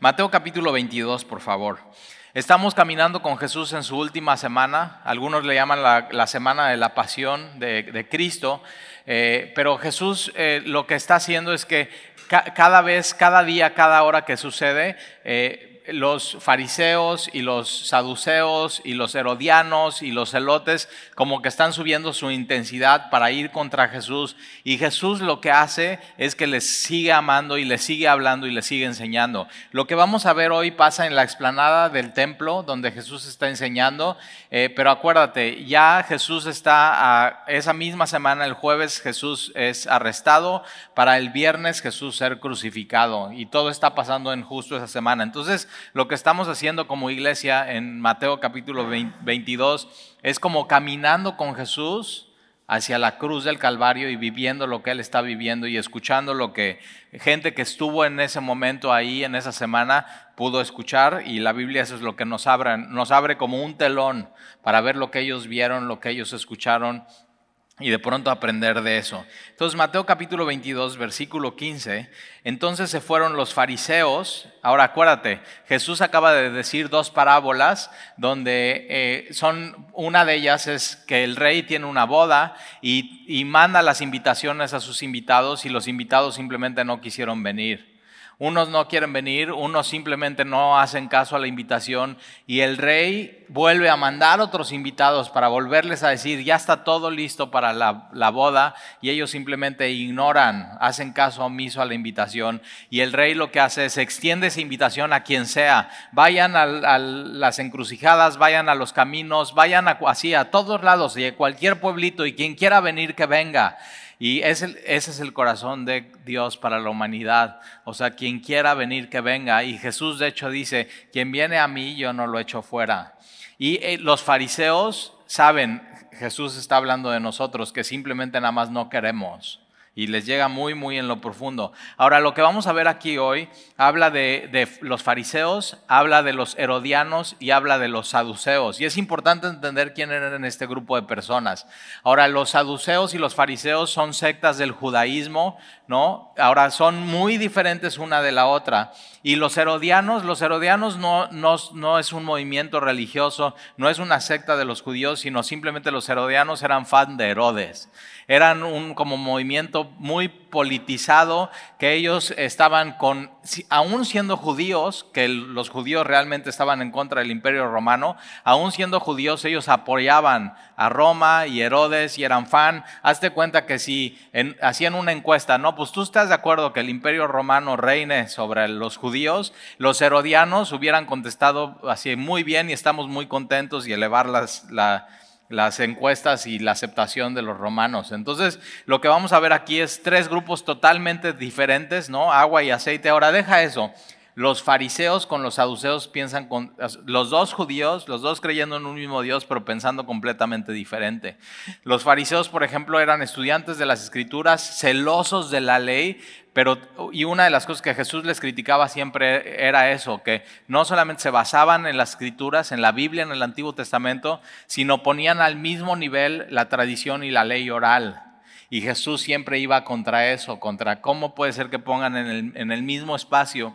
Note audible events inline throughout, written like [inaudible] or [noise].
Mateo capítulo 22, por favor. Estamos caminando con Jesús en su última semana, algunos le llaman la, semana de la pasión de, Cristo, eh, pero Jesús eh, lo que está haciendo es que cada vez, cada día, cada hora que sucede, eh, los fariseos y los saduceos y los herodianos y los celotes como que están subiendo su intensidad para ir contra Jesús y Jesús lo que hace es que les sigue amando y les sigue hablando y les sigue enseñando. Lo que vamos a ver hoy pasa en la explanada del templo donde Jesús está enseñando, eh, pero acuérdate, ya Jesús está, a, esa misma semana, el jueves Jesús es arrestado, para el viernes Jesús ser crucificado y todo está pasando en justo esa semana. Entonces, lo que estamos haciendo como iglesia en Mateo capítulo 22 es como caminando con Jesús hacia la cruz del Calvario y viviendo lo que Él está viviendo y escuchando lo que gente que estuvo en ese momento ahí, en esa semana, pudo escuchar. Y la Biblia eso es lo que nos abre, nos abre como un telón para ver lo que ellos vieron, lo que ellos escucharon y de pronto aprender de eso. Entonces, Mateo capítulo 22, versículo 15, entonces se fueron los fariseos, ahora acuérdate, Jesús acaba de decir dos parábolas donde eh, son, una de ellas es que el rey tiene una boda y, y manda las invitaciones a sus invitados y los invitados simplemente no quisieron venir. Unos no quieren venir, unos simplemente no hacen caso a la invitación y el rey vuelve a mandar otros invitados para volverles a decir, ya está todo listo para la, boda y ellos simplemente ignoran, hacen caso omiso a la invitación y el rey lo que hace es extiende esa invitación a quien sea, vayan a, las encrucijadas, vayan a los caminos, vayan así a todos lados y a cualquier pueblito y quien quiera venir que venga. Y ese, es el corazón de Dios para la humanidad. O sea, quien quiera venir, que venga. Y Jesús de hecho dice, quien viene a mí, yo no lo echo fuera. Y eh, los fariseos saben, Jesús está hablando de nosotros, que simplemente nada más no queremos y les llega muy, muy en lo profundo. Ahora, lo que vamos a ver aquí hoy habla de, los fariseos, habla de los herodianos y habla de los saduceos. Y es importante entender quién eran este grupo de personas. Ahora, los saduceos y los fariseos son sectas del judaísmo, ¿no? Ahora, son muy diferentes una de la otra. Y los herodianos, los herodianos no, no, no es un movimiento religioso, no es una secta de los judíos, sino simplemente los herodianos eran fan de Herodes eran un como movimiento muy politizado, que ellos estaban con, aún siendo judíos, que los judíos realmente estaban en contra del imperio romano, aún siendo judíos ellos apoyaban a Roma y Herodes y eran fan. Hazte cuenta que si hacían una encuesta, no, pues tú estás de acuerdo que el imperio romano reine sobre los judíos, los herodianos hubieran contestado así muy bien y estamos muy contentos y elevar las, la las encuestas y la aceptación de los romanos. Entonces, lo que vamos a ver aquí es tres grupos totalmente diferentes, ¿no? Agua y aceite. Ahora, deja eso. Los fariseos con los saduceos piensan con los dos judíos, los dos creyendo en un mismo Dios, pero pensando completamente diferente. Los fariseos, por ejemplo, eran estudiantes de las escrituras, celosos de la ley, pero, y una de las cosas que Jesús les criticaba siempre era eso, que no solamente se basaban en las escrituras, en la Biblia, en el Antiguo Testamento, sino ponían al mismo nivel la tradición y la ley oral. Y Jesús siempre iba contra eso, contra cómo puede ser que pongan en el, en el mismo espacio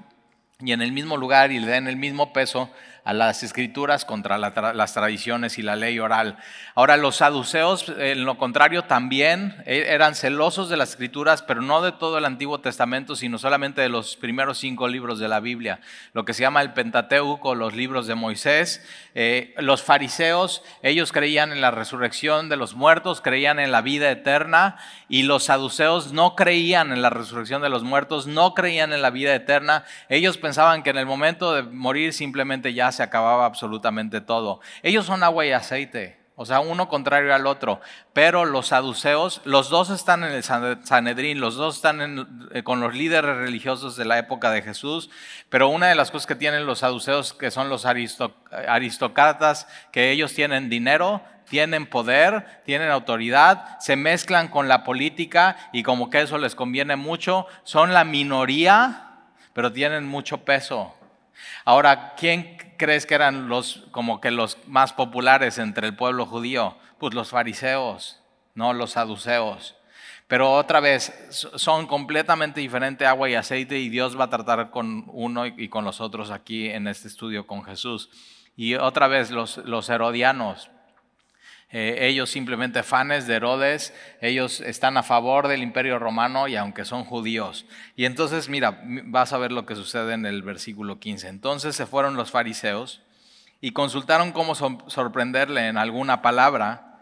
y en el mismo lugar y le den el mismo peso a las escrituras contra las tradiciones y la ley oral. Ahora, los saduceos, en lo contrario, también eh, eran celosos de las escrituras, pero no de todo el Antiguo Testamento, sino solamente de los primeros cinco libros de la Biblia, lo que se llama el Pentateuco, los libros de Moisés. Eh, los fariseos, ellos creían en la resurrección de los muertos, creían en la vida eterna, y los saduceos no creían en la resurrección de los muertos, no creían en la vida eterna. Ellos pensaban que en el momento de morir simplemente ya se acababa absolutamente todo. Ellos son agua y aceite, o sea, uno contrario al otro. Pero los saduceos, los dos están en el Sanedrín, los dos están eh, con los líderes religiosos de la época de Jesús. Pero una de las cosas que tienen los saduceos, que son los aristócratas, que ellos tienen dinero, tienen poder, tienen autoridad, se mezclan con la política y como que eso les conviene mucho, son la minoría, pero tienen mucho peso. Ahora, ¿quién crees que eran los como que los más populares entre el pueblo judío? Pues los fariseos, no los saduceos. Pero otra vez, son completamente diferentes agua y aceite y Dios va a tratar con uno y con los otros aquí en este estudio con Jesús. Y otra vez, los, los herodianos, eh, ellos simplemente fanes de Herodes, ellos están a favor del imperio romano y aunque son judíos. Y entonces, mira, vas a ver lo que sucede en el versículo 15. Entonces se fueron los fariseos y consultaron cómo sorprenderle en alguna palabra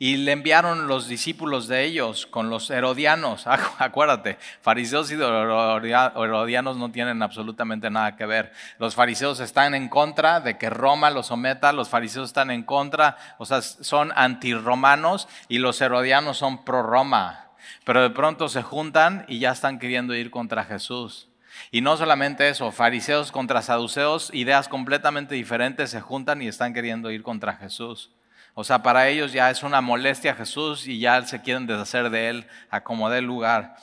y le enviaron los discípulos de ellos con los herodianos. [laughs] Acuérdate, fariseos y herodianos no tienen absolutamente nada que ver. Los fariseos están en contra de que Roma los someta, los fariseos están en contra, o sea, son antirromanos y los herodianos son pro Roma. Pero de pronto se juntan y ya están queriendo ir contra Jesús. Y no solamente eso, fariseos contra saduceos, ideas completamente diferentes se juntan y están queriendo ir contra Jesús. O sea, para ellos ya es una molestia a Jesús y ya se quieren deshacer de él a dé lugar.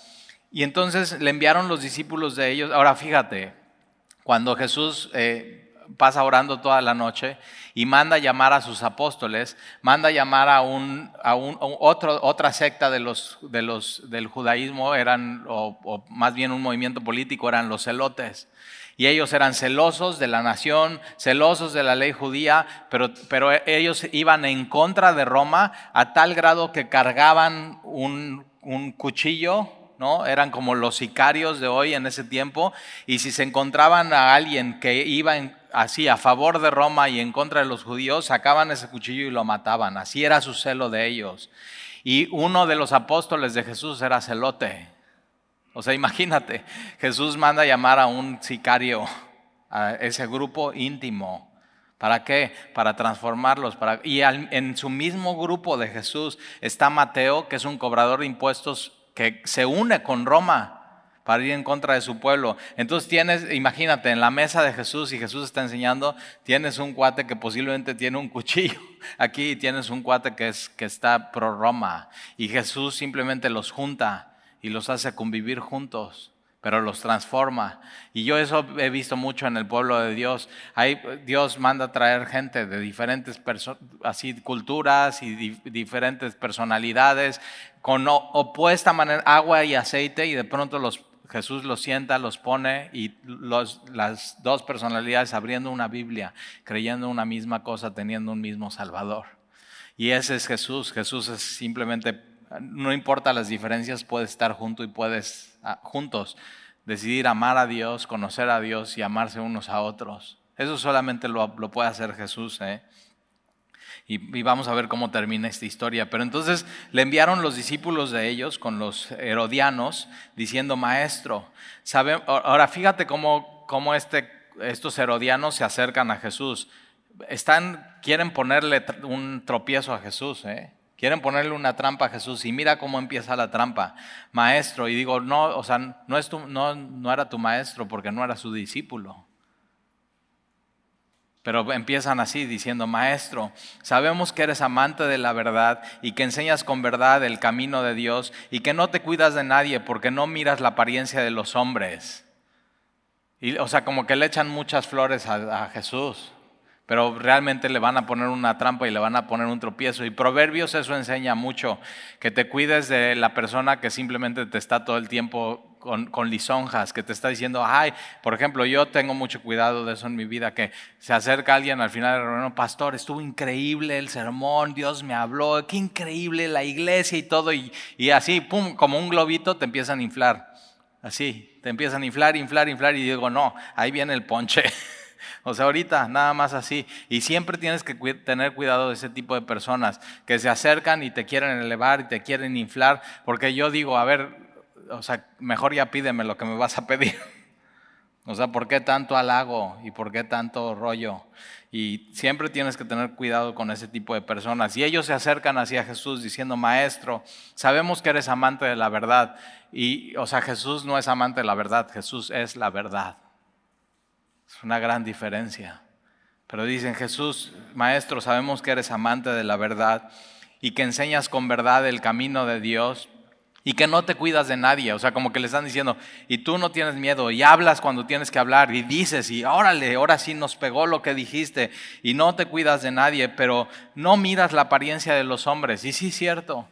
Y entonces le enviaron los discípulos de ellos. Ahora fíjate, cuando Jesús eh, pasa orando toda la noche y manda llamar a sus apóstoles, manda llamar a, un, a, un, otro, otra secta de los, de los, del judaísmo, eran, o más bien un movimiento político, eran los celotes. Y ellos eran celosos de la nación, celosos de la ley judía, pero, pero ellos iban en contra de Roma a tal grado que cargaban un, un cuchillo ¿no? Eran como los sicarios de hoy en ese tiempo, y si se encontraban a alguien que iba así a favor de Roma y en contra de los judíos, sacaban ese cuchillo y lo mataban. Así era su celo de ellos. Y uno de los apóstoles de Jesús era celote. O sea, imagínate, Jesús manda llamar a un sicario, a ese grupo íntimo. ¿Para qué? Para transformarlos. Para, y en su mismo grupo de Jesús está Mateo, que es un cobrador de impuestos que se une con Roma para ir en contra de su pueblo. Entonces tienes, imagínate, en la mesa de Jesús y Jesús está enseñando, tienes un cuate que posiblemente tiene un cuchillo [laughs] aquí y tienes un cuate que, es, que está pro Roma. Y Jesús simplemente los junta y los hace convivir juntos, pero los transforma. Y yo eso he visto mucho en el pueblo de Dios. Ahí Dios manda traer gente de diferentes así, culturas y diferentes personalidades, con opuesta manera, agua y aceite, y de pronto los, Jesús los sienta, los pone y los, las dos personalidades abriendo una Biblia, creyendo una misma cosa, teniendo un mismo Salvador. Y ese es Jesús. Jesús es simplemente no importa las diferencias, puedes estar junto y puedes ah, juntos decidir amar a Dios, conocer a Dios y amarse unos a otros. Eso solamente lo, puede hacer Jesús. ¿eh? Y, vamos a ver cómo termina esta historia. Pero entonces le enviaron los discípulos de ellos con los herodianos diciendo, maestro, ahora fíjate cómo, cómo este, estos herodianos se acercan a Jesús. Están, quieren ponerle un tropiezo a Jesús. ¿eh? Quieren ponerle una trampa a Jesús y mira cómo empieza la trampa. Maestro, y digo, no, o sea, no, es no, no era tu maestro porque no era su discípulo. Pero empiezan así diciendo, Maestro, sabemos que eres amante de la verdad y que enseñas con verdad el camino de Dios y que no te cuidas de nadie porque no miras la apariencia de los hombres. Y, o sea, como que le echan muchas flores a, a Jesús pero realmente le van a poner una trampa y le van a poner un tropiezo. Y Proverbios eso enseña mucho, que te cuides de la persona que simplemente te está todo el tiempo con, lisonjas, que te está diciendo, ay, por ejemplo, yo tengo mucho cuidado de eso en mi vida, que se acerca alguien al final del reunión, pastor, estuvo increíble el sermón, Dios me habló, qué increíble la iglesia y todo, y, y así, pum, como un globito te empiezan a inflar, así, te empiezan a inflar, inflar, inflar, y digo, no, ahí viene el ponche. [laughs] O sea, ahorita nada más así. Y siempre tienes que tener cuidado de ese tipo de personas que se acercan y te quieren elevar y te quieren inflar, porque yo digo, a ver, o sea, mejor ya pídeme lo que me vas a pedir. [laughs] O sea, ¿por qué tanto halago y por qué tanto rollo? Y siempre tienes que tener cuidado con ese tipo de personas. Y ellos se acercan hacia Jesús diciendo, Maestro, sabemos que eres amante de la verdad. Y, o sea, Jesús no es amante de la verdad, Jesús es la verdad. Es una gran diferencia. Pero dicen, Jesús, Maestro, sabemos que eres amante de la verdad y que enseñas con verdad el camino de Dios y que no te cuidas de nadie. O sea, como que le están diciendo, y tú no tienes miedo y hablas cuando tienes que hablar y dices, y órale, ahora sí nos pegó lo que dijiste y no te cuidas de nadie, pero no miras la apariencia de los hombres. Y sí, es cierto.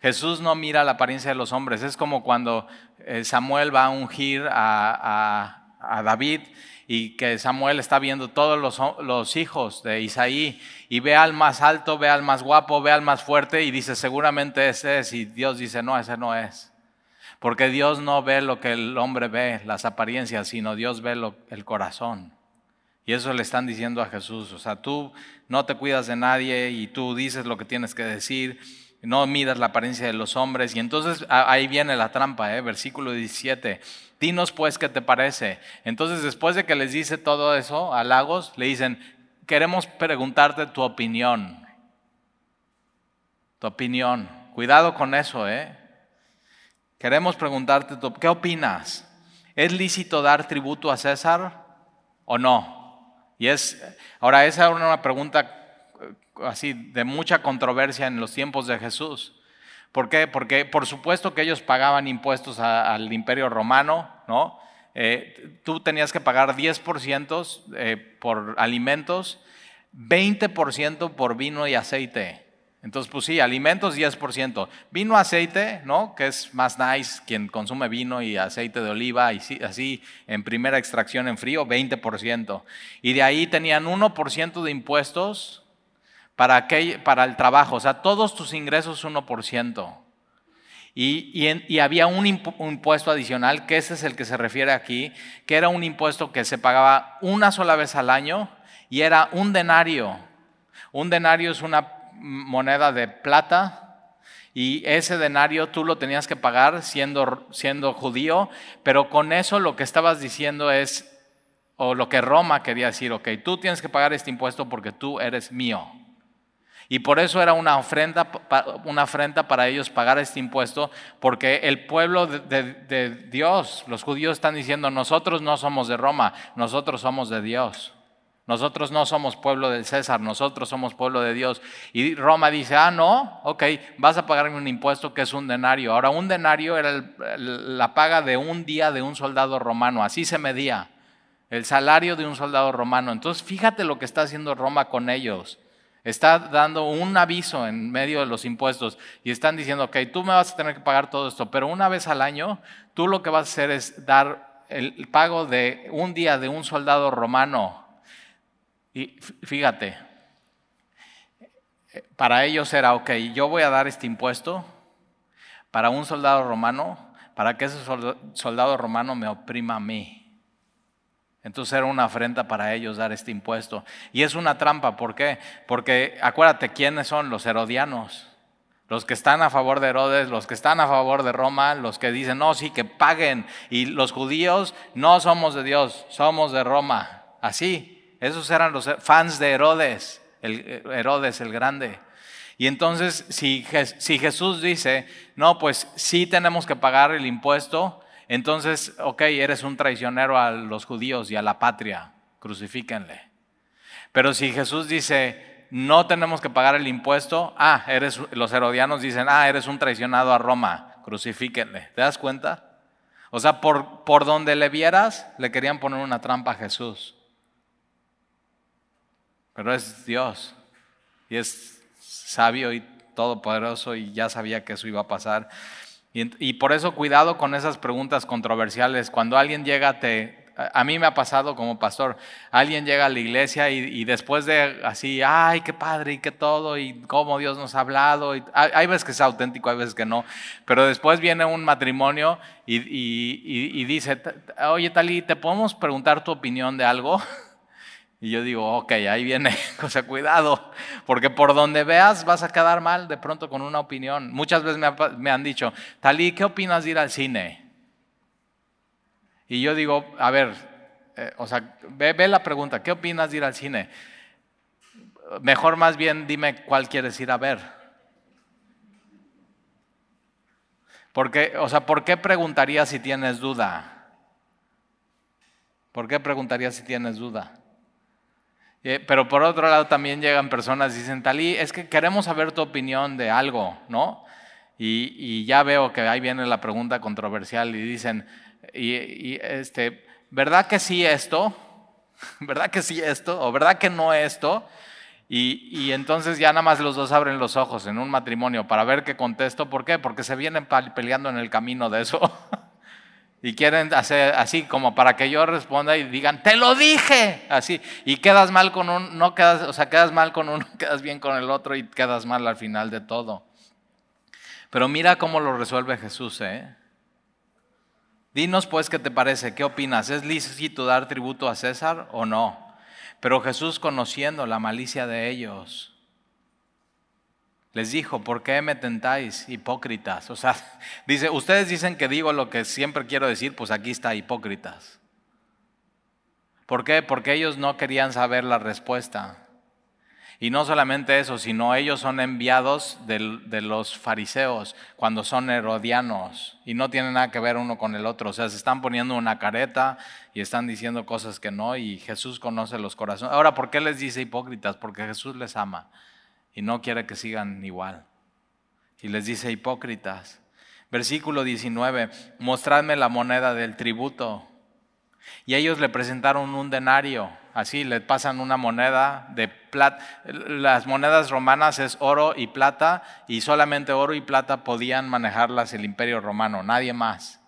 Jesús no mira la apariencia de los hombres. Es como cuando eh, Samuel va a ungir a, David y que Samuel está viendo todos los, los, hijos de Isaí y ve al más alto, ve al más guapo, ve al más fuerte y dice seguramente ese es y Dios dice no, ese no es. Porque Dios no ve lo que el hombre ve, las apariencias, sino Dios ve el corazón. Y eso le están diciendo a Jesús. O sea, tú no te cuidas de nadie y tú dices lo que tienes que decir no midas la apariencia de los hombres. Y entonces ahí viene la trampa, ¿eh? versículo 17. Dinos pues qué te parece. Entonces después de que les dice todo eso a Lagos, le dicen, queremos preguntarte tu opinión. Tu opinión. Cuidado con eso, ¿eh? Queremos preguntarte, tu, ¿qué opinas? ¿Es lícito dar tributo a César o no? Y es, ahora esa es una pregunta así de mucha controversia en los tiempos de Jesús. ¿Por qué? Porque por supuesto que ellos pagaban impuestos al imperio romano, ¿no? Eh, tú tenías que pagar 10% eh, por alimentos, 20% por vino y aceite. Entonces, pues sí, alimentos 10%. Vino, aceite, ¿no? Que es más nice quien consume vino y aceite de oliva y así en primera extracción en frío, 20%. Y de ahí tenían 1% de impuestos para, para el trabajo, o sea, todos tus ingresos 1%. Y, y, había un, impuesto adicional, que ese es el que se refiere aquí, que era un impuesto que se pagaba una sola vez al año y era un denario. Un denario es una moneda de plata y ese denario tú lo tenías que pagar siendo, siendo judío, pero con eso lo que estabas diciendo es, o lo que Roma quería decir, ok, tú tienes que pagar este impuesto porque tú eres mío. Y por eso era una ofrenda, una afrenta para ellos pagar este impuesto, porque el pueblo de, Dios, los judíos están diciendo, nosotros no somos de Roma, nosotros somos de Dios. Nosotros no somos pueblo del César, nosotros somos pueblo de Dios. Y Roma dice, ah, no, ok, vas a pagarme un impuesto que es un denario. Ahora, un denario era la paga de un día de un soldado romano, así se medía, el salario de un soldado romano. Entonces, fíjate lo que está haciendo Roma con ellos. Está dando un aviso en medio de los impuestos y están diciendo, ok, tú me vas a tener que pagar todo esto, pero una vez al año, tú lo que vas a hacer es dar el pago de un día de un soldado romano. Y fíjate, para ellos era, ok, yo voy a dar este impuesto para un soldado romano, para que ese soldado romano me oprima a mí. Entonces era una afrenta para ellos dar este impuesto. Y es una trampa, ¿por qué? Porque acuérdate, ¿quiénes son los herodianos? Los que están a favor de Herodes, los que están a favor de Roma, los que dicen, no, sí, que paguen. Y los judíos no somos de Dios, somos de Roma. Así, esos eran los fans de Herodes, el, Herodes el grande. Y entonces, si, si Jesús dice, no, pues sí tenemos que pagar el impuesto, entonces, ok, eres un traicionero a los judíos y a la patria, crucifíquenle. Pero si Jesús dice, no tenemos que pagar el impuesto, ah, eres, los herodianos dicen, ah, eres un traicionado a Roma, crucifíquenle. ¿Te das cuenta? O sea, por, por donde le vieras, le querían poner una trampa a Jesús. Pero es Dios y es sabio y todopoderoso y ya sabía que eso iba a pasar. Y, por eso cuidado con esas preguntas controversiales. Cuando alguien llega, te, a mí me ha pasado como pastor, alguien llega a la iglesia y, después de así, ay, qué padre y qué todo, y cómo Dios nos ha hablado, y, hay, veces que es auténtico, hay veces que no, pero después viene un matrimonio y, y dice, oye Tali, ¿te podemos preguntar tu opinión de algo? [laughs] Y yo digo, ok, ahí viene, [laughs] o sea, cuidado, porque por donde veas vas a quedar mal de pronto con una opinión. Muchas veces me, han dicho, Talí, ¿qué opinas de ir al cine? Y yo digo, a ver, eh, o sea, ve, ve la pregunta, ¿qué opinas de ir al cine? Mejor más bien dime cuál quieres ir a ver. Porque, o sea, ¿por qué preguntarías si tienes duda? ¿Por qué preguntarías si tienes duda? Eh, pero por otro lado también llegan personas y dicen, Talí, es que queremos saber tu opinión de algo, ¿no? Y, ya veo que ahí viene la pregunta controversial y dicen, y, este, ¿verdad que sí esto? [laughs] ¿Verdad que sí esto? ¿O verdad que no esto? Y, entonces ya nada más los dos abren los ojos en un matrimonio para ver qué contesto. ¿Por qué? Porque se vienen peleando en el camino de eso. [laughs] y quieren hacer así como para que yo responda y digan, te lo dije. Así. Y quedas mal con uno, no quedas, o sea, quedas mal con uno, [laughs] quedas bien con el otro y quedas mal al final de todo. Pero mira cómo lo resuelve Jesús, ¿eh? Dinos pues qué te parece, qué opinas, ¿es lícito dar tributo a César o no? Pero Jesús, conociendo la malicia de ellos, les dijo, ¿por qué me tentáis, hipócritas? O sea, [laughs] dice, ustedes dicen que digo lo que siempre quiero decir, pues aquí está, hipócritas. ¿Por qué? Porque ellos no querían saber la respuesta. Y no solamente eso, sino ellos son enviados de, los fariseos cuando son herodianos y no tienen nada que ver uno con el otro. O sea, se están poniendo una careta y están diciendo cosas que no y Jesús conoce los corazones. Ahora, ¿por qué les dice hipócritas? Porque Jesús les ama y no quiere que sigan igual. Y les dice hipócritas. Versículo 19, mostradme la moneda del tributo. Y ellos le presentaron un denario, así le pasan una moneda de plata. Las monedas romanas es oro y plata y solamente oro y plata podían manejarlas el imperio romano, nadie más.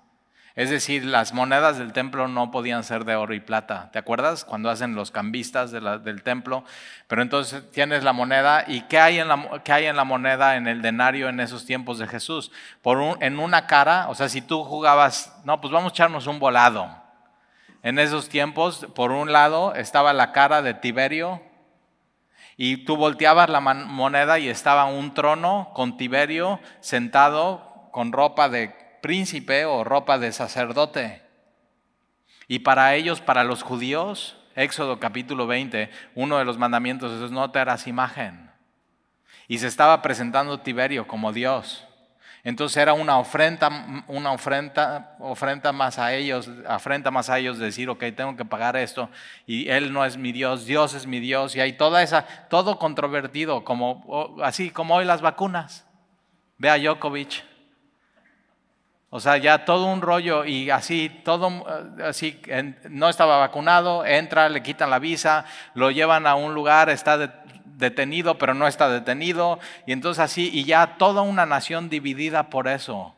Es decir, las monedas del templo no podían ser de oro y plata. ¿Te acuerdas? Cuando hacen los cambistas del templo. Pero entonces tienes la moneda. ¿Y qué hay, en la, qué hay en la moneda, en el denario en esos tiempos de Jesús? Por en una cara, o sea, si tú jugabas, no, pues vamos a echarnos un volado. En esos tiempos, por un lado estaba la cara de Tiberio y tú volteabas la moneda y estaba un trono con Tiberio sentado con ropa de príncipe o ropa de sacerdote. Y para ellos, para los judíos, Éxodo capítulo 20, uno de los mandamientos es no te harás imagen. Y se estaba presentando Tiberio como Dios. Entonces era una ofrenda, una ofrenda, ofrenda más a ellos, afrenta más a ellos decir, ok, tengo que pagar esto, y Él no es mi Dios, Dios es mi Dios, y hay toda esa, todo controvertido, como, así como hoy las vacunas. Ve a Djokovic. O sea, ya todo un rollo y así, todo así, no estaba vacunado, entra, le quitan la visa, lo llevan a un lugar, está de, detenido, pero no está detenido. Y entonces así, y ya toda una nación dividida por eso.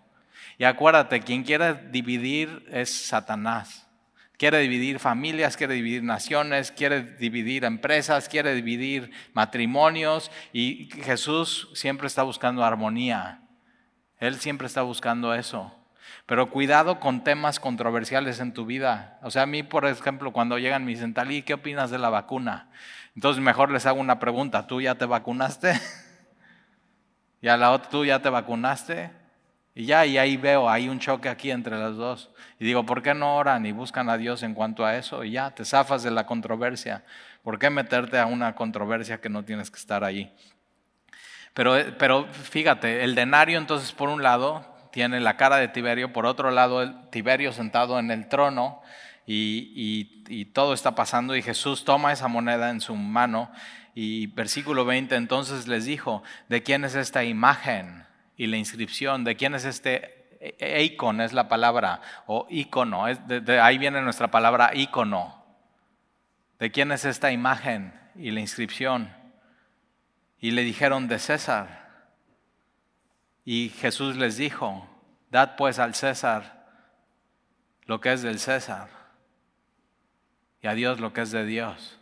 Y acuérdate, quien quiere dividir es Satanás. Quiere dividir familias, quiere dividir naciones, quiere dividir empresas, quiere dividir matrimonios. Y Jesús siempre está buscando armonía. Él siempre está buscando eso. Pero cuidado con temas controversiales en tu vida. O sea, a mí, por ejemplo, cuando llegan me dicen, Talí, ¿qué opinas de la vacuna? Entonces mejor les hago una pregunta, ¿tú ya te vacunaste? [laughs] y a la otra, ¿tú ya te vacunaste? Y ya, y ahí veo, hay un choque aquí entre las dos. Y digo, ¿por qué no oran y buscan a Dios en cuanto a eso? Y ya, te zafas de la controversia. ¿Por qué meterte a una controversia que no tienes que estar ahí? Pero, pero fíjate, el denario entonces por un lado tiene la cara de Tiberio, por otro lado el Tiberio sentado en el trono y, todo está pasando y Jesús toma esa moneda en su mano y versículo 20 entonces les dijo, ¿de quién es esta imagen y la inscripción? ¿De quién es este Eikon es la palabra, o icono, de, ahí viene nuestra palabra icono. ¿De quién es esta imagen y la inscripción? Y le dijeron de César. Y Jesús les dijo, dad pues al César lo que es del César y a Dios lo que es de Dios.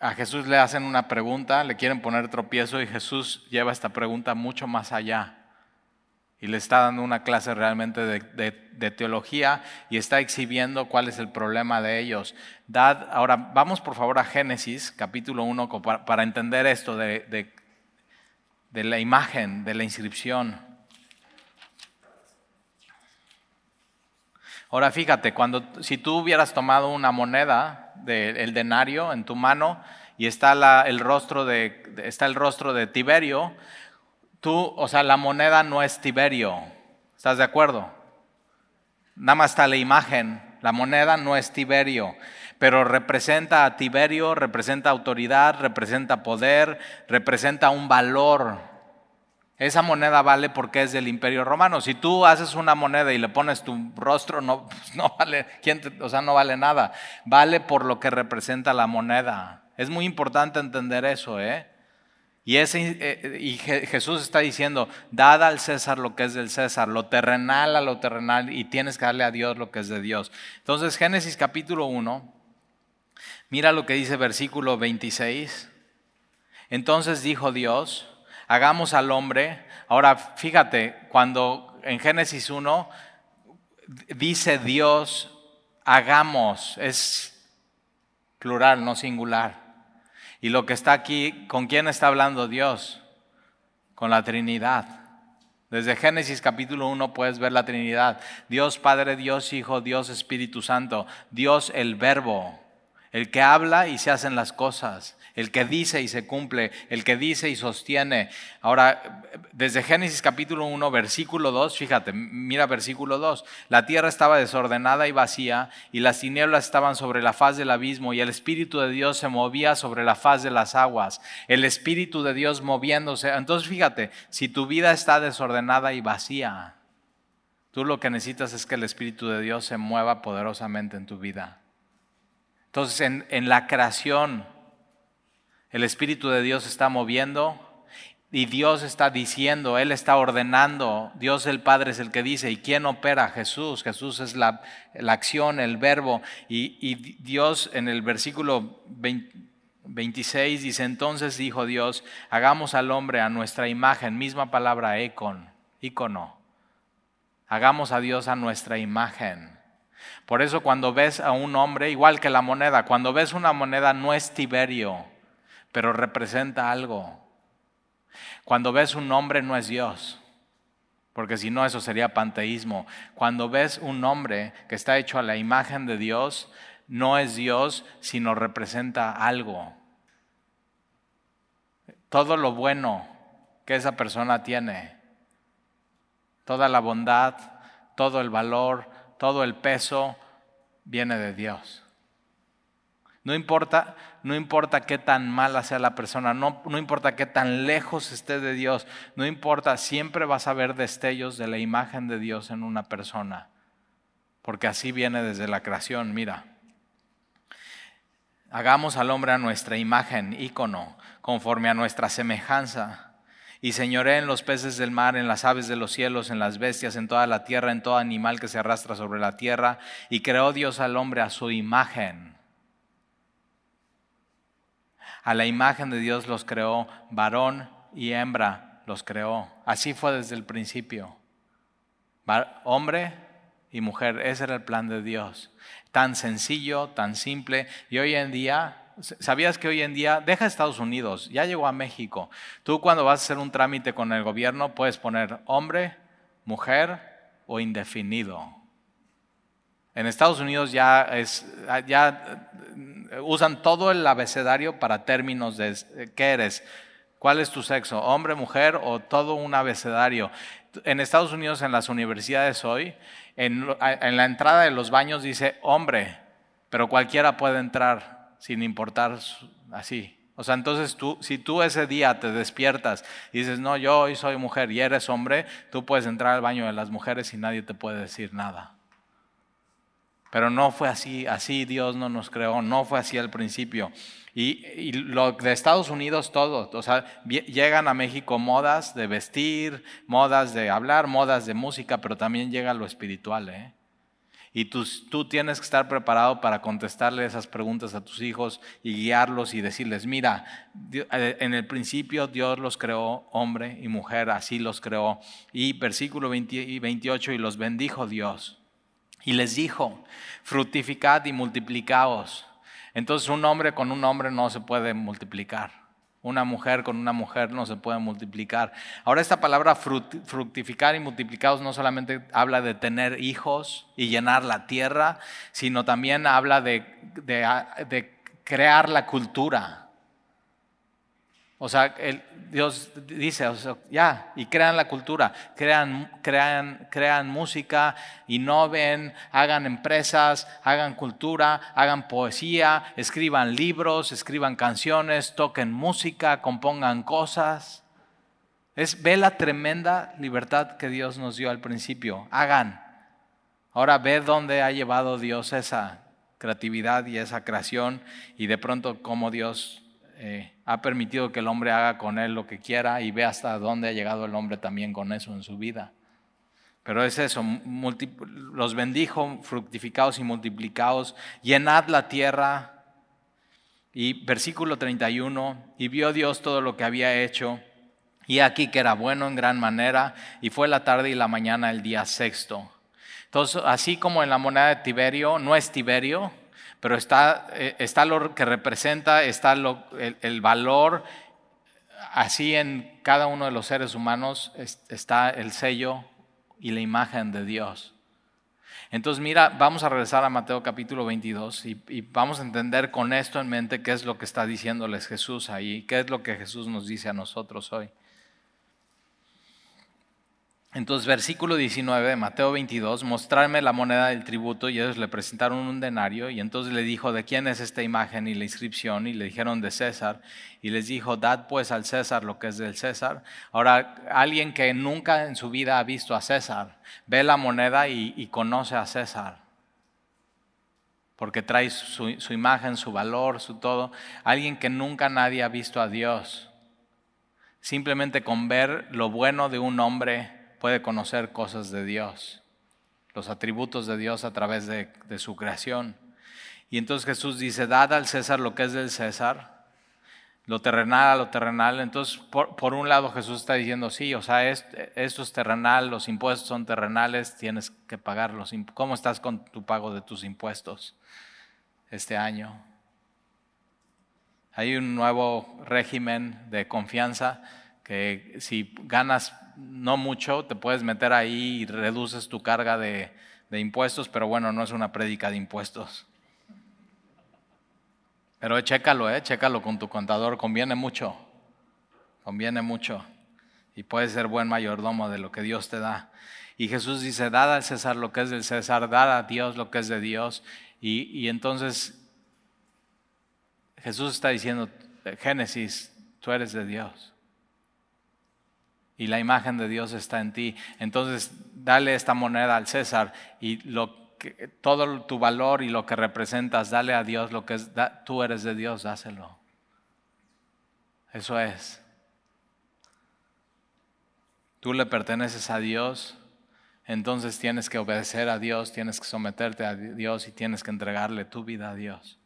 A Jesús le hacen una pregunta, le quieren poner tropiezo y Jesús lleva esta pregunta mucho más allá. Y le está dando una clase realmente de, teología y está exhibiendo cuál es el problema de ellos. Dad, ahora vamos por favor a Génesis capítulo 1 para, entender esto de, de la imagen, de la inscripción. Ahora fíjate, cuando, si tú hubieras tomado una moneda del denario en tu mano y está, la, el rostro de, está el rostro de Tiberio, tú, o sea, la moneda no es Tiberio. ¿Estás de acuerdo? Nada más está la imagen. La moneda no es Tiberio, pero representa a Tiberio, representa autoridad, representa poder, representa un valor. Esa moneda vale porque es del imperio romano. Si tú haces una moneda y le pones tu rostro, no, no vale, o sea, no vale nada. Vale por lo que representa la moneda. Es muy importante entender eso, ¿eh? Y, ese, eh, y Jesús está diciendo, dad al César lo que es del César, lo terrenal a lo terrenal, y tienes que darle a Dios lo que es de Dios. Entonces, Génesis capítulo 1, mira lo que dice versículo 26. Entonces dijo Dios, hagamos al hombre. Ahora, fíjate, cuando en Génesis 1 dice Dios, hagamos, es plural, no singular. Y lo que está aquí, ¿con quién está hablando Dios? Con la Trinidad. Desde Génesis capítulo 1 puedes ver la Trinidad. Dios Padre, Dios Hijo, Dios Espíritu Santo, Dios el Verbo, el que habla y se hacen las cosas el que dice y se cumple, el que dice y sostiene. Ahora, desde Génesis capítulo 1, versículo 2, fíjate, mira versículo 2, la tierra estaba desordenada y vacía y las tinieblas estaban sobre la faz del abismo y el Espíritu de Dios se movía sobre la faz de las aguas, el Espíritu de Dios moviéndose. Entonces, fíjate, si tu vida está desordenada y vacía, tú lo que necesitas es que el Espíritu de Dios se mueva poderosamente en tu vida. Entonces, en, la creación, el Espíritu de Dios está moviendo y Dios está diciendo, Él está ordenando. Dios el Padre es el que dice. ¿Y quién opera? Jesús. Jesús es la, acción, el verbo. Y, Dios en el versículo 26 dice, entonces dijo Dios, hagamos al hombre a nuestra imagen, misma palabra, econ, icono. Hagamos a Dios a nuestra imagen. Por eso cuando ves a un hombre, igual que la moneda, cuando ves una moneda no es Tiberio pero representa algo. Cuando ves un nombre no es Dios, porque si no eso sería panteísmo. Cuando ves un nombre que está hecho a la imagen de Dios, no es Dios, sino representa algo. Todo lo bueno que esa persona tiene, toda la bondad, todo el valor, todo el peso, viene de Dios. No importa, no importa qué tan mala sea la persona, no, no importa qué tan lejos esté de Dios, no importa, siempre vas a ver destellos de la imagen de Dios en una persona, porque así viene desde la creación, mira. Hagamos al hombre a nuestra imagen, ícono, conforme a nuestra semejanza, y señoré en los peces del mar, en las aves de los cielos, en las bestias, en toda la tierra, en todo animal que se arrastra sobre la tierra, y creó Dios al hombre a su imagen a la imagen de Dios los creó, varón y hembra los creó. Así fue desde el principio. Hombre y mujer, ese era el plan de Dios. Tan sencillo, tan simple. Y hoy en día, ¿sabías que hoy en día, deja Estados Unidos, ya llegó a México? Tú cuando vas a hacer un trámite con el gobierno puedes poner hombre, mujer o indefinido. En Estados Unidos ya, ya usan todo el abecedario para términos de qué eres, cuál es tu sexo, hombre, mujer o todo un abecedario. En Estados Unidos, en las universidades hoy, en, la entrada de los baños dice hombre, pero cualquiera puede entrar sin importar así. O sea, entonces tú, si tú ese día te despiertas y dices, no, yo hoy soy mujer y eres hombre, tú puedes entrar al baño de las mujeres y nadie te puede decir nada. Pero no fue así, así Dios no nos creó, no fue así al principio. Y, lo de Estados Unidos todo, o sea, llegan a México modas de vestir, modas de hablar, modas de música, pero también llega lo espiritual. ¿eh? Y tú, tú tienes que estar preparado para contestarle esas preguntas a tus hijos y guiarlos y decirles, mira, eh, en el principio Dios los creó hombre y mujer, así los creó. Y versículo 28, y los bendijo Dios. Y les dijo, fructificad y multiplicaos. Entonces un hombre con un hombre no se puede multiplicar. Una mujer con una mujer no se puede multiplicar. Ahora esta palabra fructificar y multiplicados no solamente habla de tener hijos y llenar la tierra, sino también habla de, de crear la cultura. O sea, Dios dice, ya, y crean la cultura, crean, crean, crean música, innoven, hagan empresas, hagan cultura, hagan poesía, escriban libros, escriban canciones, toquen música, compongan cosas. Es, ve la tremenda libertad que Dios nos dio al principio. Hagan. Ahora ve dónde ha llevado Dios esa, creatividad y esa creación y de pronto cómo Dios eh, ha permitido que el hombre haga con él lo que quiera y ve hasta dónde ha llegado el hombre también con eso en su vida. Pero es eso, los bendijo, fructificados y multiplicados, llenad la tierra. Y versículo 31, y vio Dios todo lo que había hecho, y aquí que era bueno en gran manera, y fue la tarde y la mañana el día sexto. Entonces, así como en la moneda de Tiberio, no es Tiberio, pero está, eh, está lo que representa, está lo, el, valor, así en cada uno de los seres humanos está el sello y la imagen de Dios. Entonces, mira, vamos a regresar a Mateo capítulo 22 y, y, vamos a entender con esto en mente qué es lo que está diciéndoles Jesús ahí, qué es lo que Jesús nos dice a nosotros hoy. Entonces, versículo 19 de Mateo 22, mostrarme la moneda del tributo y ellos le presentaron un denario y entonces le dijo, ¿de quién es esta imagen y la inscripción? Y le dijeron, de César. Y les dijo, dad pues al César lo que es del César. Ahora, alguien que nunca en su vida ha visto a César, ve la moneda y, conoce a César. Porque trae su, su imagen, su valor, su todo. Alguien que nunca nadie ha visto a Dios. Simplemente con ver lo bueno de un hombre puede conocer cosas de Dios, los atributos de Dios a través de, su creación. Y entonces Jesús dice, dad al César lo que es del César, lo terrenal a lo terrenal. Entonces, por, un lado Jesús está diciendo, sí, o sea, esto, es terrenal, los impuestos son terrenales, tienes que pagarlos. ¿Cómo estás con tu pago de tus impuestos este año? Hay un nuevo régimen de confianza que si ganas no mucho, te puedes meter ahí y reduces tu carga de, impuestos, pero bueno, no es una prédica de impuestos. Pero chécalo, eh, chécalo con tu contador, conviene mucho, conviene mucho. Y puedes ser buen mayordomo de lo que Dios te da. Y Jesús dice, dad al César lo que es del César, dad a Dios lo que es de Dios. Y, y entonces Jesús está diciendo, Génesis, tú eres de Dios y la imagen de Dios está en ti. Entonces, dale esta moneda al César y todo tu valor y lo que representas, dale a Dios lo que es, tú eres de Dios, dáselo. Eso es. Tú le perteneces a Dios, entonces tienes que obedecer a Dios, tienes que someterte a Dios y tienes que entregarle tu vida a Dios.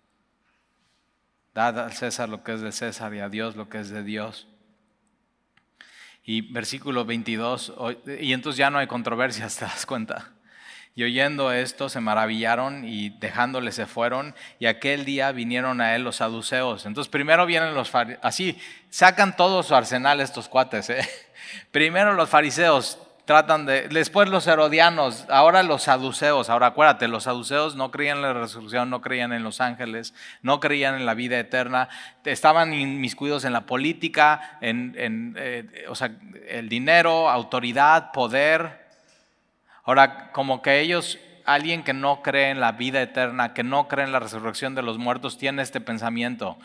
Dad al César lo que es de César y a Dios lo que es de Dios. Y versículo 22, y entonces ya no hay controversias, [laughs] te das cuenta. Y oyendo esto se maravillaron y dejándole se fueron y aquel día vinieron a él los saduceos. Entonces primero vienen los fariseos, así sacan todo su arsenal estos cuates. ¿eh? [laughs] Primero los fariseos, tratan de, después los herodianos, ahora los saduceos, ahora acuérdate, los saduceos no creían en la resurrección, no creían en los ángeles, no creían en la vida eterna, estaban inmiscuidos en la política, en, eh, o sea, el dinero, autoridad, poder. Ahora, como que ellos, alguien que no cree en la vida eterna, que no cree en la resurrección de los muertos, tiene este pensamiento.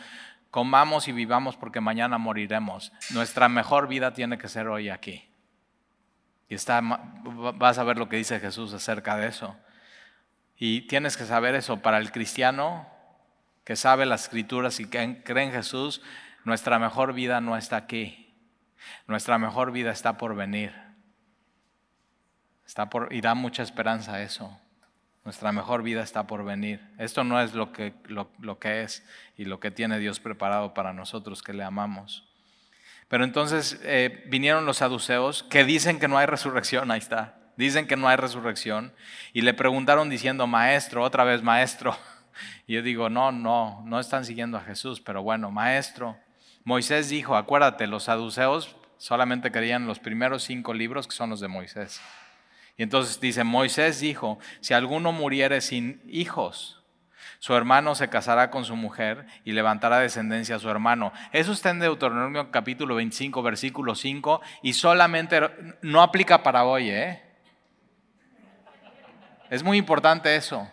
Comamos y vivamos porque mañana moriremos. Nuestra mejor vida tiene que ser hoy aquí. Y está, vas a ver lo que dice Jesús acerca de eso. Y tienes que saber eso. Para el cristiano que sabe las escrituras y que cree en Jesús, nuestra mejor vida no está aquí. Nuestra mejor vida está por venir. Está por, y da mucha esperanza a eso. Nuestra mejor vida está por venir. Esto no es lo que, lo que es y lo que tiene Dios preparado para nosotros que le amamos. Pero entonces eh, vinieron los saduceos que dicen que no hay resurrección, ahí está, dicen que no hay resurrección, y le preguntaron diciendo, maestro, otra vez maestro. [laughs] Y yo digo, no, no, no están siguiendo a Jesús, pero bueno, maestro. Moisés dijo, acuérdate, los saduceos solamente querían los primeros cinco libros que son los de Moisés. Y entonces dice, Moisés dijo, si alguno muriere sin hijos, su hermano se casará con su mujer y levantará descendencia a su hermano. Eso está en Deuteronomio capítulo 25, versículo 5, y solamente no aplica para hoy, ¿eh? Es muy importante eso.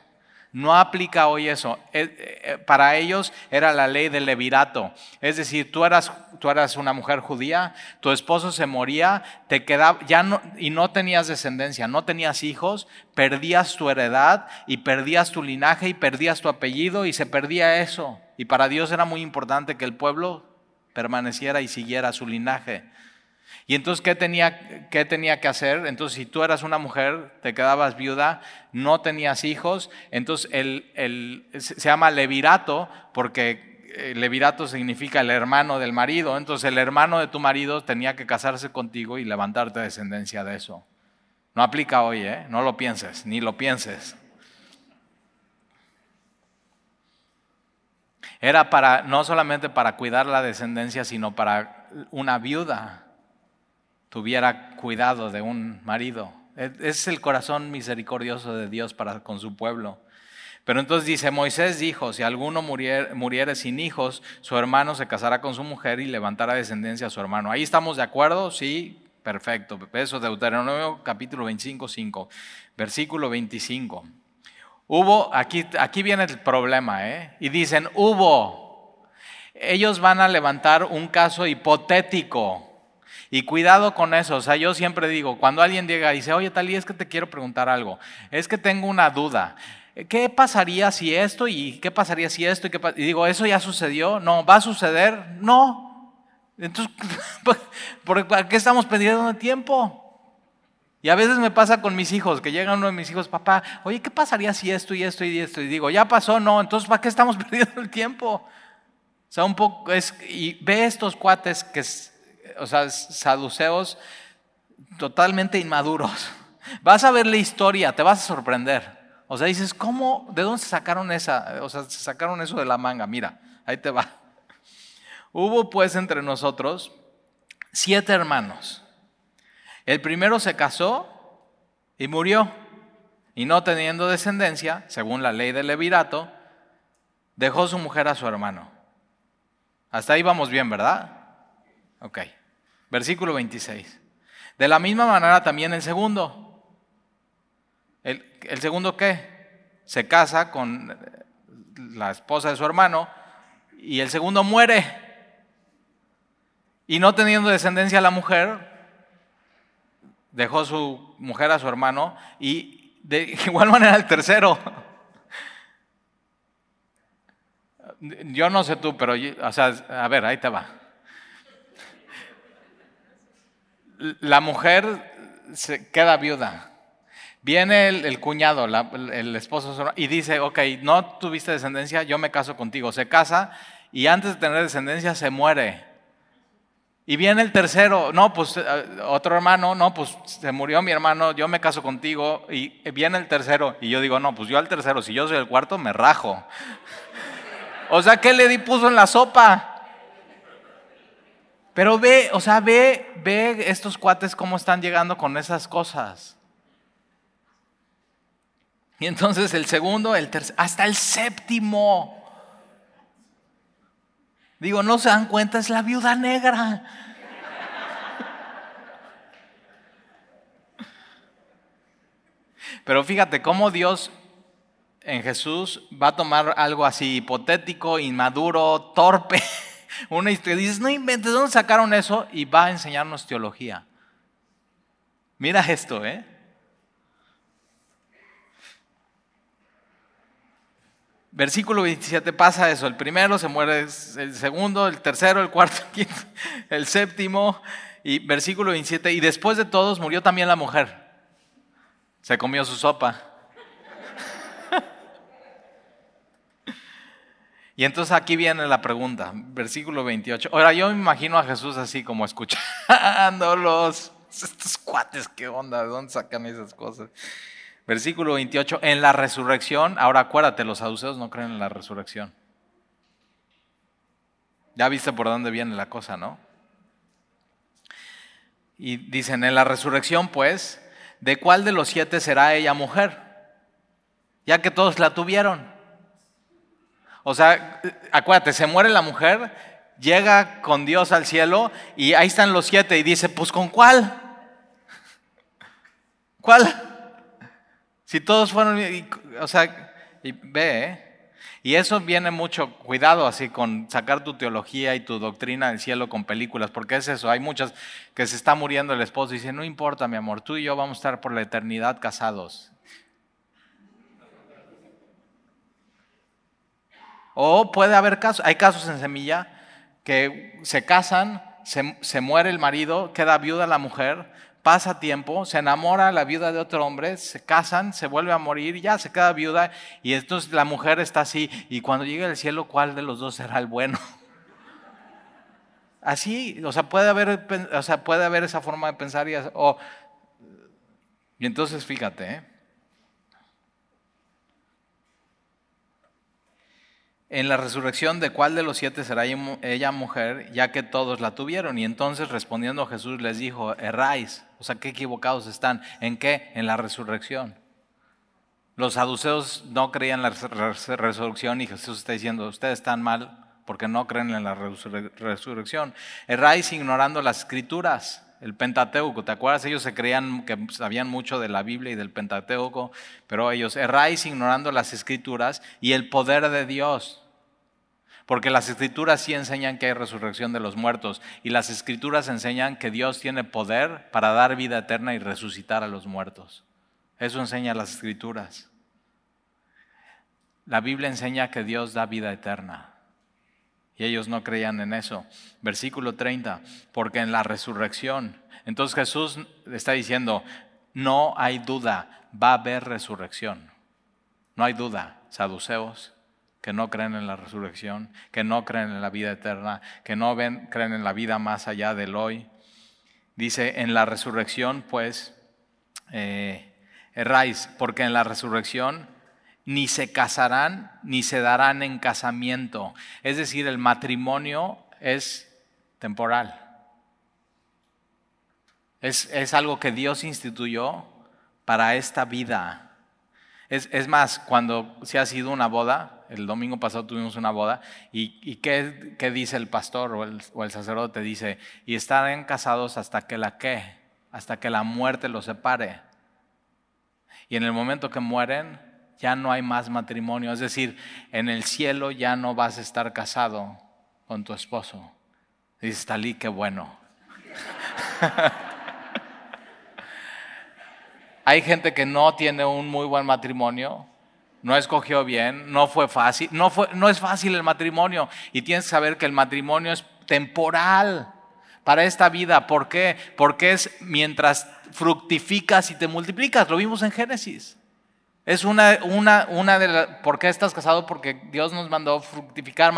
No aplica hoy eso. Eh, eh, para ellos era la ley del levirato. Es decir, tú eras, tú eras una mujer judía, tu esposo se moría, te quedaba, ya no, y no tenías descendencia, no tenías hijos, perdías tu heredad y perdías tu linaje y perdías tu apellido y se perdía eso. Y para Dios era muy importante que el pueblo permaneciera y siguiera su linaje. Y entonces, ¿qué tenía, ¿qué tenía que hacer? Entonces, si tú eras una mujer, te quedabas viuda, no tenías hijos, entonces el, se llama levirato porque eh, levirato significa el hermano del marido, entonces el hermano de tu marido tenía que casarse contigo y levantarte descendencia de eso. No aplica hoy, ¿eh? no lo pienses, ni lo pienses. Era para, no solamente para cuidar la descendencia, sino para una viuda tuviera cuidado de un marido. Es el corazón misericordioso de Dios para con su pueblo. Pero entonces dice, Moisés dijo, si alguno muriere, sin hijos, su hermano se casará con su mujer y levantará descendencia a su hermano. Ahí estamos de acuerdo, sí, perfecto. Eso Deuteronomio capítulo 25, 5, versículo 25. Hubo, aquí, aquí viene el problema, ¿eh? Y dicen, hubo. Ellos van a levantar un caso hipotético y cuidado con eso, o sea, yo siempre digo, cuando alguien llega y dice, oye, tal y es que te quiero preguntar algo, es que tengo una duda. ¿Qué pasaría si esto y qué pasaría si esto? Y, qué y digo, ¿eso ya sucedió? No, ¿va a suceder? No. Entonces, [laughs] ¿por qué estamos perdiendo tiempo? Y a veces me pasa con mis hijos, que llega uno de mis hijos, papá, oye, ¿qué pasaría si esto y esto y esto? Y digo, ya pasó, no, entonces ¿para qué estamos [laughs] perdiendo el tiempo? O sea, un poco, y ve estos cuates que o sea, saduceos totalmente inmaduros. [laughs] Vas a ver la historia, te vas a sorprender. O sea, dices, ¿cómo? ¿De dónde sacaron esa? O sea, se sacaron eso de la manga. Mira, ahí te va. Hubo pues entre nosotros siete hermanos. El primero se casó y murió. Y no teniendo descendencia, según la ley del levirato, dejó su mujer a su hermano. Hasta ahí vamos bien, ¿verdad? Ok. Versículo 26. De la misma manera también el segundo. ¿El, segundo qué? Se casa con la esposa de su hermano y el segundo muere. Y no teniendo descendencia la mujer, dejó su mujer a su hermano y de [laughs] igual manera el tercero. Yo no sé tú, pero, o sea, a ver, ahí te va. La mujer se queda viuda. Viene el, cuñado, el esposo, y dice, ok, no tuviste descendencia, yo me caso contigo. Se casa y antes de tener descendencia se muere. Y viene el tercero, no, pues eh, otro hermano, no, pues se murió mi hermano, yo me caso contigo. Y viene el tercero, y yo digo, no, pues yo al tercero, si yo soy el cuarto, me rajo. O sea, ¿qué le di puso en la sopa? Pero ve, o sea, ve, ve estos cuates cómo están llegando con esas cosas. Y entonces el segundo, el tercero, hasta el séptimo. Digo, no se dan cuenta, es la viuda negra. Pero fíjate cómo Dios en Jesús va a tomar algo así hipotético, inmaduro, torpe una historia. Dices, no inventes, ¿de dónde sacaron eso? Y va a enseñarnos teología. Mira esto, ¿eh? Versículo 27 pasa eso. El primero se muere, el segundo, el tercero, el cuarto, el quinto, el séptimo. Y versículo 27, y después de todos murió también la mujer. Se comió su sopa. Y entonces aquí viene la pregunta, versículo 28. Ahora yo me imagino a Jesús así como escuchándolos. [laughs] Estos cuates, ¿qué onda? ¿De dónde sacan esas cosas? Versículo 28, en la resurrección, ahora acuérdate, los saduceos no creen en la resurrección. Ya viste por dónde viene la cosa, ¿no? Y dicen, en la resurrección, pues, ¿de cuál de los siete será ella mujer? Ya que todos la tuvieron. O sea, acuérdate, se muere la mujer, llega con Dios al cielo y ahí están los siete y dice, pues ¿con cuál? ¿Cuál? Si todos fueron, o sea, Y ve, ¿eh? Y eso viene mucho, cuidado así con sacar tu teología y tu doctrina del cielo con películas, porque es eso, hay muchas que se está muriendo el esposo y dicen, no importa mi amor, tú y yo vamos a estar por la eternidad casados. O puede haber casos, hay casos en semilla que se casan, se, muere el marido, queda viuda la mujer, pasa tiempo, se enamora la viuda de otro hombre, se casan, se vuelve a morir, ya se queda viuda y entonces la mujer está así y cuando llegue al cielo, ¿cuál de los dos será el bueno? [laughs] Así, o sea, puede haber, o sea, puede haber esa forma de pensar y, y entonces fíjate, ¿eh? En la resurrección de cuál de los siete será ella mujer, ya que todos la tuvieron. Y entonces respondiendo Jesús les dijo, erráis, o sea, qué equivocados están. ¿En qué? En la resurrección. Los saduceos no creían en la resurrección y Jesús está diciendo, ustedes están mal porque no creen en la resurrección. Erráis ignorando las escrituras, el Pentateuco. ¿Te acuerdas? Ellos se creían que sabían mucho de la Biblia y del Pentateuco, pero ellos erráis ignorando las escrituras y el poder de Dios. Porque las escrituras sí enseñan que hay resurrección de los muertos y las escrituras enseñan que Dios tiene poder para dar vida eterna y resucitar a los muertos. Eso enseña las escrituras. La Biblia enseña que Dios da vida eterna. Y ellos no creían en eso. Versículo 30, porque en la resurrección. Entonces Jesús está diciendo, no hay duda, va a haber resurrección. No hay duda, saduceos, que no creen en la resurrección, que no creen en la vida eterna, que no ven, creen en la vida más allá del hoy. Dice, en la resurrección, pues, eh, erráis, porque en la resurrección ni se casarán ni se darán en casamiento. Es decir, el matrimonio es temporal. Es, es algo que Dios instituyó para esta vida. Es, es, más, cuando se ha sido una boda, el domingo pasado tuvimos una boda, y, ¿qué, ¿qué, dice el pastor o el, o el, sacerdote? Dice, y estarán casados hasta que la qué, hasta que la muerte los separe. Y en el momento que mueren, ya no hay más matrimonio, es decir, en el cielo ya no vas a estar casado con tu esposo. Dice Talí, qué bueno. [laughs] hay gente que no tiene un muy buen matrimonio no escogió bien, no fue fácil, no, fue, no es fácil el matrimonio y tienes que saber que el matrimonio es temporal para esta vida. ¿Por qué? Porque es mientras fructificas y te multiplicas. Lo vimos en Génesis. Es una, una, una de las... ¿Por qué estás casado? Porque Dios nos mandó fructificar.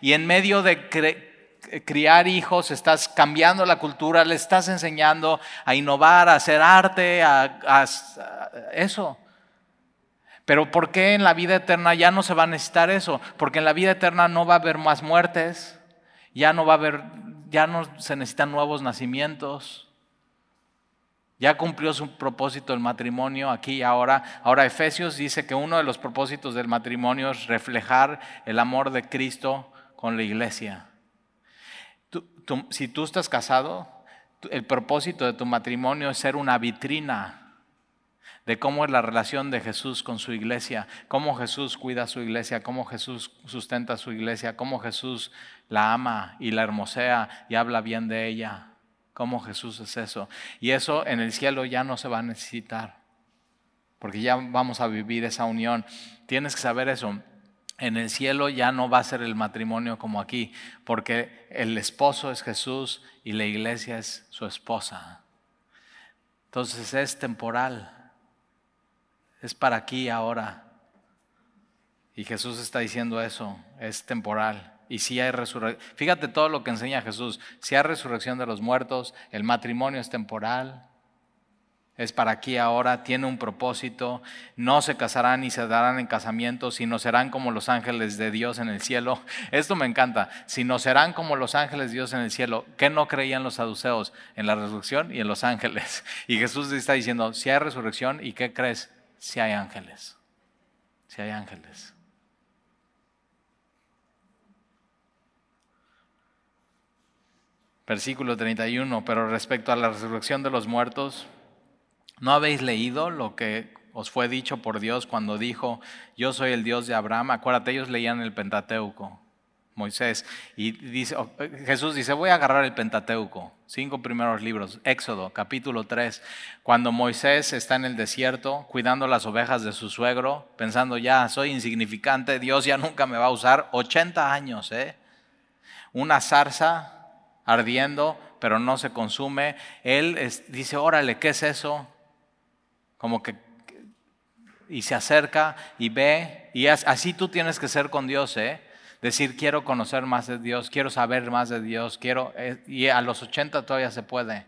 Y en medio de criar hijos, estás cambiando la cultura, le estás enseñando a innovar, a hacer arte, a eso. Pero ¿por qué en la vida eterna ya no se va a necesitar eso? Porque en la vida eterna no va a haber más muertes, ya no va a haber, ya no se necesitan nuevos nacimientos. Ya cumplió su propósito el matrimonio aquí y ahora. Ahora Efesios dice que uno de los propósitos del matrimonio es reflejar el amor de Cristo con la iglesia. si tú estás casado, el propósito de tu matrimonio es ser una vitrina de cómo es la relación de Jesús con su iglesia, cómo Jesús cuida su iglesia, cómo Jesús sustenta su iglesia, cómo Jesús la ama y la hermosea y habla bien de ella, cómo Jesús es eso. Y eso en el cielo ya no se va a necesitar, porque ya vamos a vivir esa unión. Tienes que saber eso. En el cielo ya no va a ser el matrimonio como aquí, porque el esposo es Jesús y la iglesia es su esposa. Entonces es temporal es para aquí ahora. Y Jesús está diciendo eso, es temporal. Y si hay resurrección, fíjate todo lo que enseña Jesús, si hay resurrección de los muertos, el matrimonio es temporal, es para aquí ahora, tiene un propósito, no se casarán ni se darán en casamiento, sino serán como los ángeles de Dios en el cielo. [laughs] Esto me encanta, sino serán como los ángeles de Dios en el cielo. ¿Qué no creían los saduceos? En la resurrección y en los ángeles. [laughs] Y Jesús está diciendo, si hay resurrección, ¿y qué crees? si hay ángeles. Si hay ángeles. Versículo 31, pero respecto a la resurrección de los muertos, ¿no habéis leído lo que os fue dicho por Dios cuando dijo, yo soy el Dios de Abraham. Acuérdate, ellos leían el Pentateuco, Moisés. Y dice, oh, Jesús dice, voy a agarrar el Pentateuco, cinco primeros libros, Éxodo, capítulo 3, cuando Moisés está en el desierto cuidando las ovejas de su suegro, pensando, ya, soy insignificante, Dios ya nunca me va a usar, 80 años, ¿eh? Una zarza ardiendo, pero no se consume. Él dice, órale, ¿qué es eso? Como que, y se acerca y ve, y así tú tienes que ser con Dios, ¿eh? Decir, quiero conocer más de Dios, quiero saber más de Dios, quiero, eh, y a los 80 todavía se puede.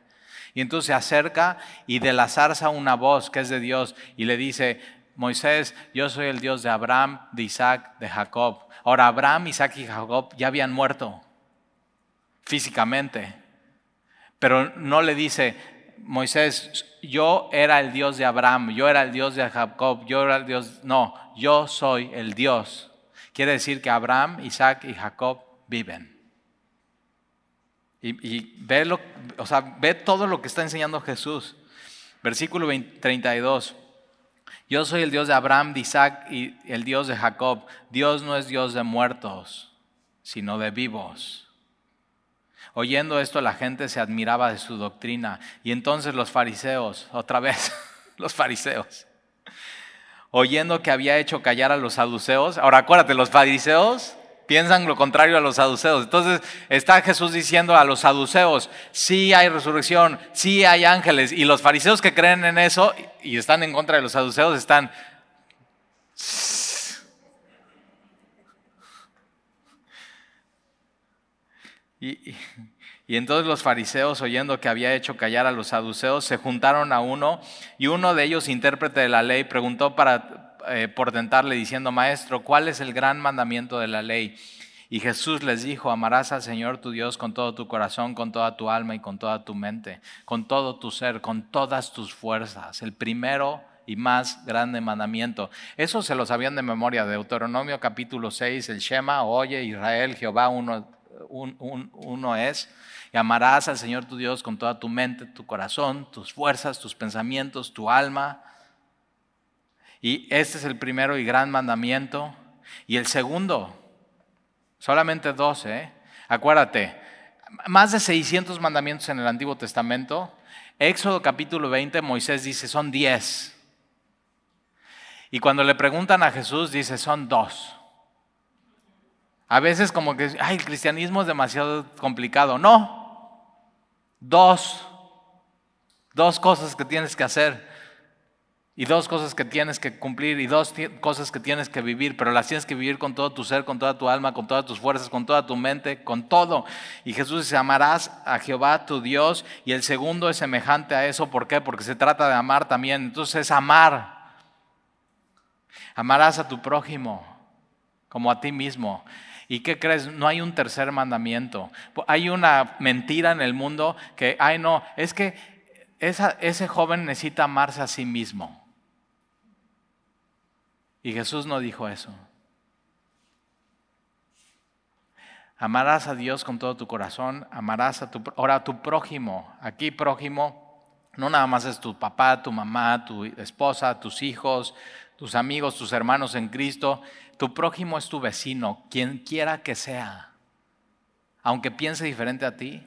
Y entonces se acerca y de la zarza una voz que es de Dios y le dice, Moisés, yo soy el Dios de Abraham, de Isaac, de Jacob. Ahora, Abraham, Isaac y Jacob ya habían muerto físicamente, pero no le dice, Moisés, yo era el Dios de Abraham, yo era el Dios de Jacob, yo era el Dios, no, yo soy el Dios. Quiere decir que Abraham, Isaac y Jacob viven. Y, ve, lo, o sea, ve todo lo que está enseñando Jesús. Versículo 32. Yo soy el Dios de Abraham, de Isaac y el Dios de Jacob. Dios no es Dios de muertos, sino de vivos. Oyendo esto la gente se admiraba de su doctrina. Y entonces los fariseos, otra vez, [laughs] los fariseos, oyendo que había hecho callar a los saduceos, ahora acuérdate, los fariseos piensan lo contrario a los saduceos. Entonces está Jesús diciendo a los saduceos, sí hay resurrección, sí hay ángeles. Y los fariseos que creen en eso y están en contra de los saduceos están... Y, entonces los fariseos, oyendo que había hecho callar a los saduceos, se juntaron a uno y uno de ellos, intérprete de la ley, preguntó para, eh, por tentarle diciendo, Maestro, ¿cuál es el gran mandamiento de la ley? Y Jesús les dijo, amarás al Señor tu Dios con todo tu corazón, con toda tu alma y con toda tu mente, con todo tu ser, con todas tus fuerzas. El primero y más grande mandamiento. Eso se lo sabían de memoria. Deuteronomio capítulo 6, el Shema, oye Israel, Jehová uno uno es, y amarás al Señor tu Dios con toda tu mente, tu corazón, tus fuerzas, tus pensamientos, tu alma. Y este es el primero y gran mandamiento. Y el segundo, solamente 12, ¿eh? acuérdate, más de 600 mandamientos en el Antiguo Testamento. Éxodo capítulo 20, Moisés dice, son 10. Y cuando le preguntan a Jesús, dice, son dos. A veces como que, ay, el cristianismo es demasiado complicado. No, dos, dos cosas que tienes que hacer y dos cosas que tienes que cumplir y dos cosas que tienes que vivir, pero las tienes que vivir con todo tu ser, con toda tu alma, con todas tus fuerzas, con toda tu mente, con todo. Y Jesús dice, amarás a Jehová tu Dios y el segundo es semejante a eso. ¿Por qué? Porque se trata de amar también. Entonces es amar. Amarás a tu prójimo como a ti mismo. ¿Y qué crees? No hay un tercer mandamiento. Hay una mentira en el mundo que, ay no, es que ese joven necesita amarse a sí mismo. Y Jesús no dijo eso. Amarás a Dios con todo tu corazón, amarás a tu, ahora a tu prójimo. Aquí prójimo no nada más es tu papá, tu mamá, tu esposa, tus hijos, tus amigos, tus hermanos en Cristo, tu prójimo es tu vecino, quien quiera que sea. Aunque piense diferente a ti,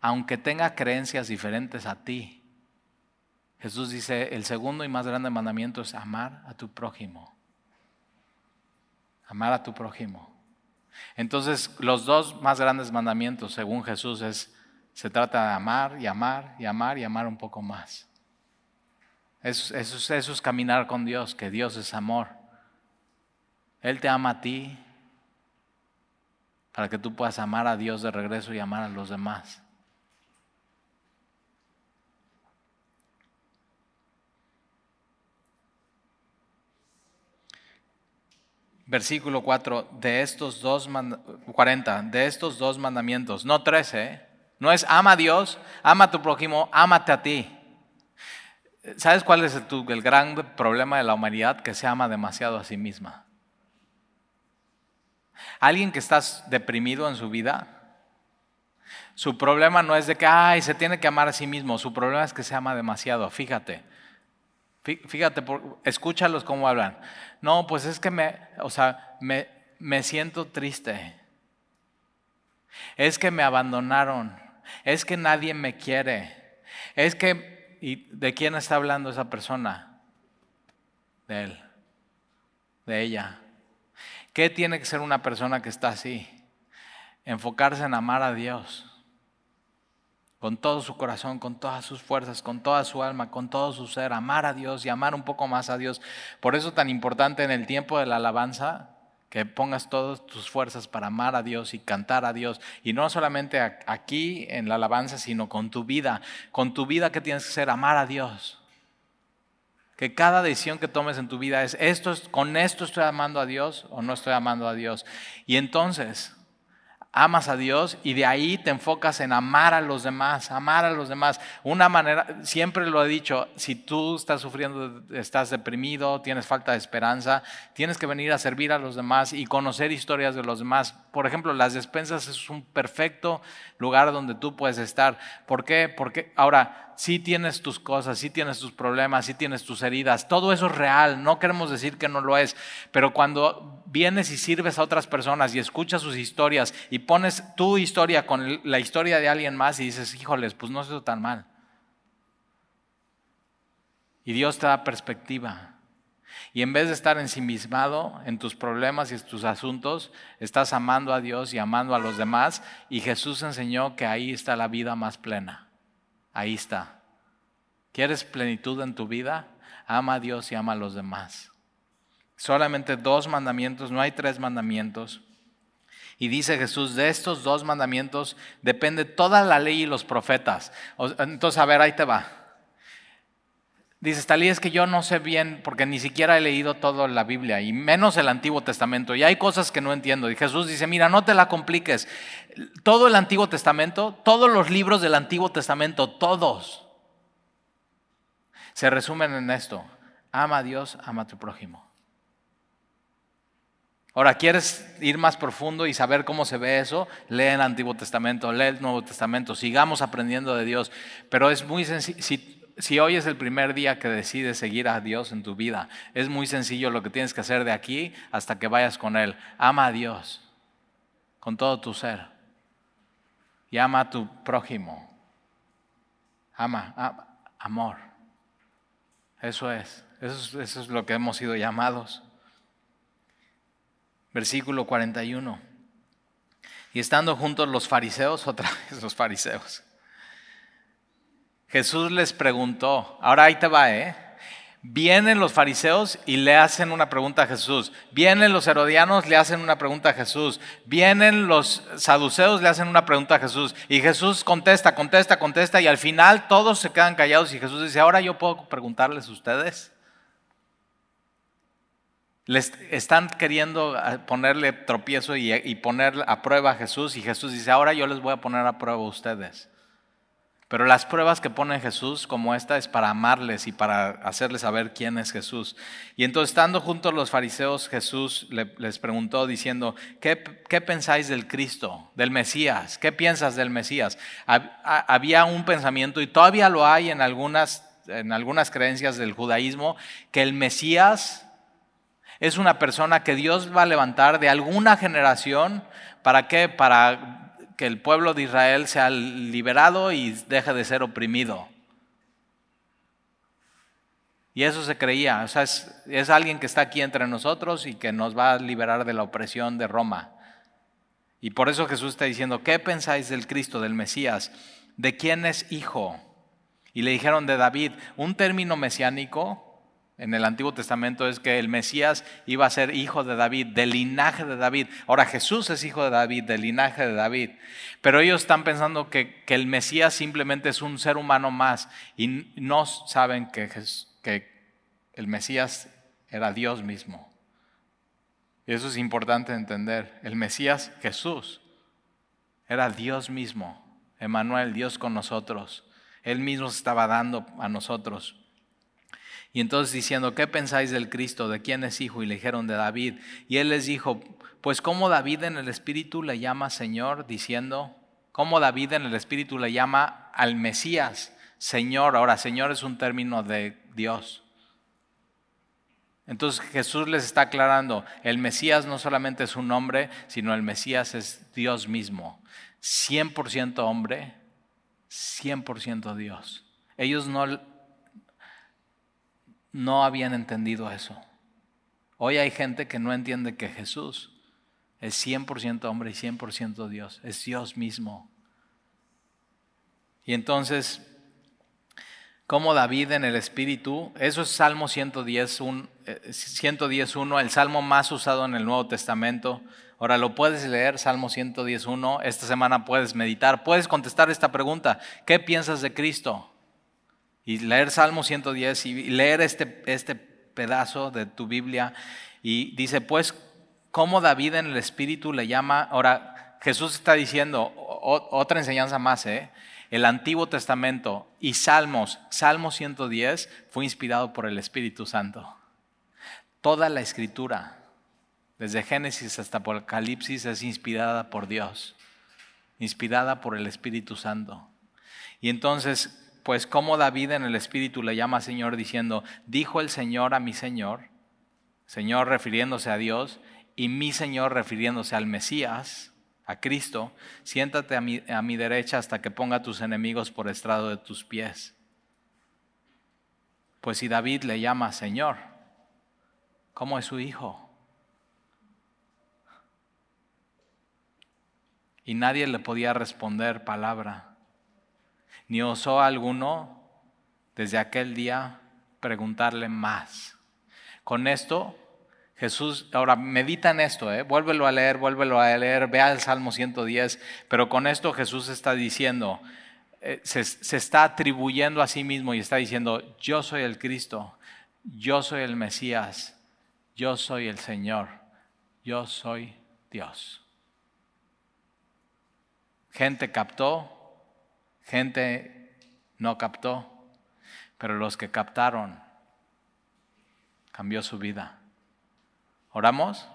aunque tenga creencias diferentes a ti. Jesús dice, el segundo y más grande mandamiento es amar a tu prójimo. Amar a tu prójimo. Entonces, los dos más grandes mandamientos, según Jesús, es, se trata de amar y amar y amar y amar un poco más. Eso es caminar con Dios, que Dios es amor. Él te ama a ti para que tú puedas amar a Dios de regreso y amar a los demás. Versículo 4, de estos dos 40, de estos dos mandamientos, no 13, ¿eh? no es ama a Dios, ama a tu prójimo, ámate a ti. ¿Sabes cuál es el gran problema de la humanidad? Que se ama demasiado a sí misma. Alguien que está deprimido en su vida, su problema no es de que, ay, se tiene que amar a sí mismo, su problema es que se ama demasiado. Fíjate, Fíjate, escúchalos cómo hablan. No, pues es que me, o sea, me, me siento triste. Es que me abandonaron. Es que nadie me quiere. Es que, ¿y de quién está hablando esa persona? De él, de ella. ¿Qué tiene que ser una persona que está así? Enfocarse en amar a Dios con todo su corazón, con todas sus fuerzas, con toda su alma, con todo su ser, amar a Dios y amar un poco más a Dios. Por eso tan importante en el tiempo de la alabanza que pongas todas tus fuerzas para amar a Dios y cantar a Dios. Y no solamente aquí en la alabanza, sino con tu vida. Con tu vida que tienes que ser amar a Dios. Que cada decisión que tomes en tu vida es, esto es, con esto estoy amando a Dios o no estoy amando a Dios. Y entonces amas a Dios y de ahí te enfocas en amar a los demás, amar a los demás. Una manera, siempre lo he dicho, si tú estás sufriendo, estás deprimido, tienes falta de esperanza, tienes que venir a servir a los demás y conocer historias de los demás. Por ejemplo, las despensas es un perfecto lugar donde tú puedes estar. ¿Por qué? Porque ahora sí tienes tus cosas, sí tienes tus problemas, sí tienes tus heridas, todo eso es real, no queremos decir que no lo es, pero cuando vienes y sirves a otras personas y escuchas sus historias y pones tu historia con la historia de alguien más y dices, híjoles, pues no es tan mal. Y Dios te da perspectiva. Y en vez de estar ensimismado en tus problemas y en tus asuntos, estás amando a Dios y amando a los demás. Y Jesús enseñó que ahí está la vida más plena. Ahí está. ¿Quieres plenitud en tu vida? Ama a Dios y ama a los demás. Solamente dos mandamientos, no hay tres mandamientos. Y dice Jesús, de estos dos mandamientos depende toda la ley y los profetas. Entonces, a ver, ahí te va. Dice, Talí, es que yo no sé bien, porque ni siquiera he leído toda la Biblia, y menos el Antiguo Testamento, y hay cosas que no entiendo. Y Jesús dice, mira, no te la compliques. Todo el Antiguo Testamento, todos los libros del Antiguo Testamento, todos, se resumen en esto. Ama a Dios, ama a tu prójimo. Ahora, ¿quieres ir más profundo y saber cómo se ve eso? Lee el Antiguo Testamento, lee el Nuevo Testamento, sigamos aprendiendo de Dios. Pero es muy sencillo hoy es el primer día que decides seguir a Dios en tu vida, es muy sencillo lo que tienes que hacer de aquí hasta que vayas con Él. Ama a Dios con todo tu ser. Y ama a tu prójimo. Ama, amor. Eso es. Eso, eso es lo que hemos sido llamados. Versículo 41. Y estando juntos los fariseos, [laughs] otra vez los fariseos Jesús les preguntó, ahora ahí te va, ¿eh? Vienen los fariseos y le hacen una pregunta a Jesús. Vienen los herodianos, le hacen una pregunta a Jesús. Vienen los saduceos, le hacen una pregunta a Jesús. Y Jesús contesta, contesta, contesta. Y al final todos se quedan callados y Jesús dice, ahora yo puedo preguntarles a ustedes. Les están queriendo ponerle tropiezo y, y poner a prueba a Jesús. Y Jesús dice, ahora yo les voy a poner a prueba a ustedes. Pero las pruebas que pone Jesús como esta es para amarles y para hacerles saber quién es Jesús. Y entonces estando juntos los fariseos, Jesús les preguntó diciendo, ¿qué, ¿qué, pensáis del Cristo, del Mesías? ¿Qué piensas del Mesías? Había un pensamiento y todavía lo hay en algunas, en algunas creencias del judaísmo, que el Mesías es una persona que Dios va a levantar de alguna generación. ¿Para qué? Para que el pueblo de Israel sea liberado y deje de ser oprimido. Y eso se creía, o sea, es, es, alguien que está aquí entre nosotros y que nos va a liberar de la opresión de Roma. Y por eso Jesús está diciendo, ¿qué pensáis del Cristo, del Mesías? ¿De quién es hijo? Y le dijeron de David, un término mesiánico en el Antiguo Testamento es que el Mesías iba a ser hijo de David, del linaje de David. Ahora Jesús es hijo de David, del linaje de David. Pero ellos están pensando que, el Mesías simplemente es un ser humano más y no saben que, que el Mesías era Dios mismo. Y eso es importante entender. El Mesías, Jesús, era Dios mismo. Emanuel, Dios con nosotros. Él mismo se estaba dando a nosotros. Y entonces diciendo, ¿qué pensáis del Cristo? ¿De quién es hijo? Y le dijeron de David. Y él les dijo, pues como David en el Espíritu le llama Señor, diciendo, ¿cómo David en el Espíritu le llama al Mesías Señor? Ahora, Señor es un término de Dios, Entonces Jesús les está aclarando, el Mesías no solamente es un nombre, sino el Mesías es Dios mismo. 100% hombre, 100% Dios. Ellos no, no habían entendido eso. Hoy hay gente que no entiende que Jesús es 100% hombre y 100% Dios, es Dios mismo. Y entonces como David en el Espíritu, eso es Salmo 110, 111, el salmo más usado en el Nuevo Testamento. Ahora lo puedes leer, Salmo 111, esta semana puedes meditar, puedes contestar esta pregunta, ¿qué piensas de Cristo? Y leer Salmo 110 y leer este, este pedazo de tu Biblia y dice, pues, ¿cómo David en el Espíritu le llama? Ahora, Jesús está diciendo, otra enseñanza más, ¿eh? El Antiguo Testamento y Salmos, Salmo 110, fue inspirado por el Espíritu Santo. Toda la escritura, desde Génesis hasta Apocalipsis, es inspirada por Dios, inspirada por el Espíritu Santo. Y entonces, pues como David en el Espíritu le llama Señor diciendo, dijo el Señor a mi Señor, Señor refiriéndose a Dios, y mi Señor refiriéndose al Mesías, a Cristo, siéntate a mi, a mi derecha hasta que ponga tus enemigos por estrado de tus pies. Pues si David le llama Señor, ¿cómo es su hijo? Y nadie le podía responder palabra, ni osó alguno desde aquel día preguntarle más. Con esto Jesús, ahora medita en esto, ¿eh? vuélvelo a leer, vuélvelo a leer, vea el Salmo 110, pero con esto Jesús está diciendo, eh, se, se está atribuyendo a sí mismo y está diciendo, yo soy el Cristo, yo soy el Mesías, yo soy el Señor, yo soy Dios. Gente captó, gente no captó, pero los que captaron cambió su vida. ¿Oramos?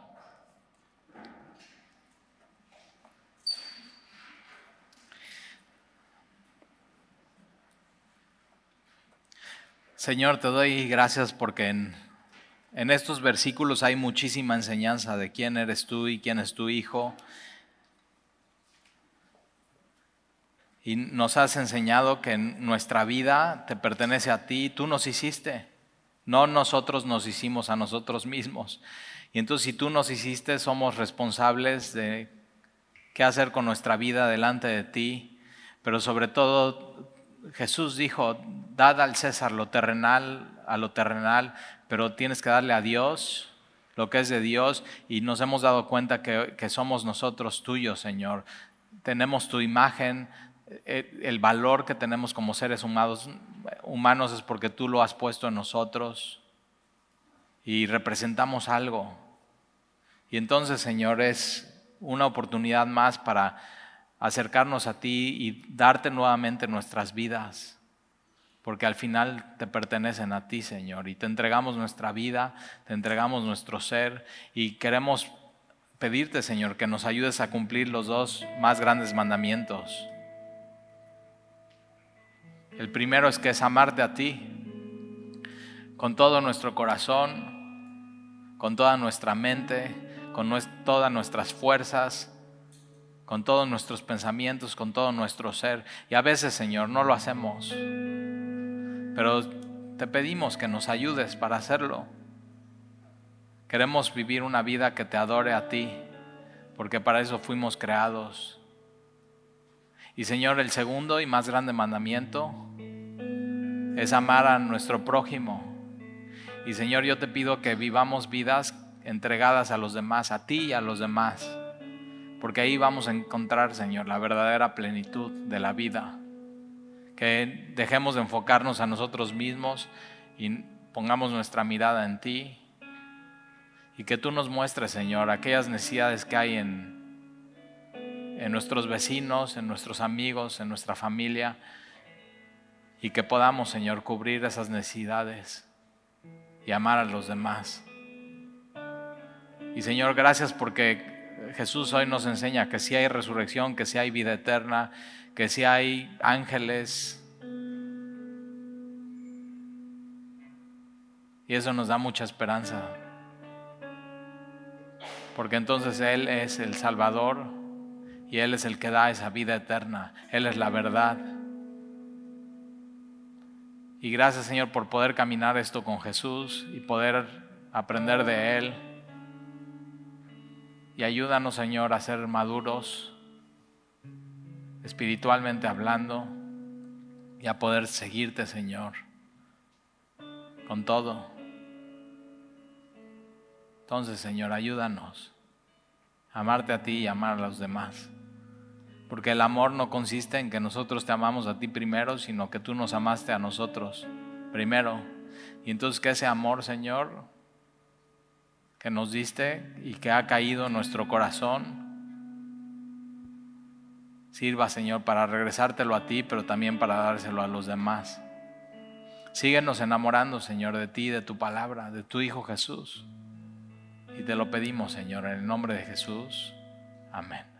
Señor, te doy gracias porque en, en, estos versículos hay muchísima enseñanza de quién eres tú y quién es tu Hijo. Y nos has enseñado que nuestra vida te pertenece a ti, tú nos hiciste, no nosotros nos hicimos a nosotros mismos. Y entonces si tú nos hiciste, somos responsables de qué hacer con nuestra vida delante de ti. Pero sobre todo, Jesús dijo, dad al César lo terrenal, a lo terrenal, pero tienes que darle a Dios lo que es de Dios y nos hemos dado cuenta que, que somos nosotros tuyos, Señor. Tenemos tu imagen, el valor que tenemos como seres humanos, humanos es porque tú lo has puesto en nosotros y representamos algo. Y entonces, Señor, es una oportunidad más para acercarnos a ti y darte nuevamente nuestras vidas, porque al final te pertenecen a ti, Señor, y te entregamos nuestra vida, te entregamos nuestro ser y queremos pedirte, Señor, que nos ayudes a cumplir los dos más grandes mandamientos. El primero es que es amarte a ti con todo nuestro corazón, con toda nuestra mente, con todas nuestras fuerzas, con todos nuestros pensamientos, con todo nuestro ser. Y a veces, Señor, no lo hacemos. Pero te pedimos que nos ayudes para hacerlo. Queremos vivir una vida que te adore a ti, porque para eso fuimos creados. Y Señor, el segundo y más grande mandamiento es amar a nuestro prójimo. Y Señor, yo te pido que vivamos vidas entregadas a los demás, a ti y a los demás. Porque ahí vamos a encontrar, Señor, la verdadera plenitud de la vida. Que dejemos de enfocarnos a nosotros mismos y pongamos nuestra mirada en ti. Y que tú nos muestres, Señor, aquellas necesidades que hay en, en nuestros vecinos, en nuestros amigos, en nuestra familia. Y que podamos, Señor, cubrir esas necesidades y amar a los demás. Y Señor, gracias porque Jesús hoy nos enseña que si hay resurrección, que si hay vida eterna, que si hay ángeles. Y eso nos da mucha esperanza. Porque entonces Él es el Salvador y Él es el que da esa vida eterna. Él es la verdad. Y gracias Señor por poder caminar esto con Jesús y poder aprender de Él. Y ayúdanos Señor a ser maduros, espiritualmente hablando, y a poder seguirte Señor, con todo. Entonces Señor, ayúdanos a amarte a ti y amar a los demás. Porque el amor no consiste en que nosotros te amamos a ti primero, sino que tú nos amaste a nosotros primero. Y entonces que ese amor, Señor, que nos diste y que ha caído en nuestro corazón, sirva, Señor, para regresártelo a ti, pero también para dárselo a los demás. Síguenos enamorando, Señor, de ti, de tu palabra, de tu Hijo Jesús. Y te lo pedimos, Señor, en el nombre de Jesús. Amén.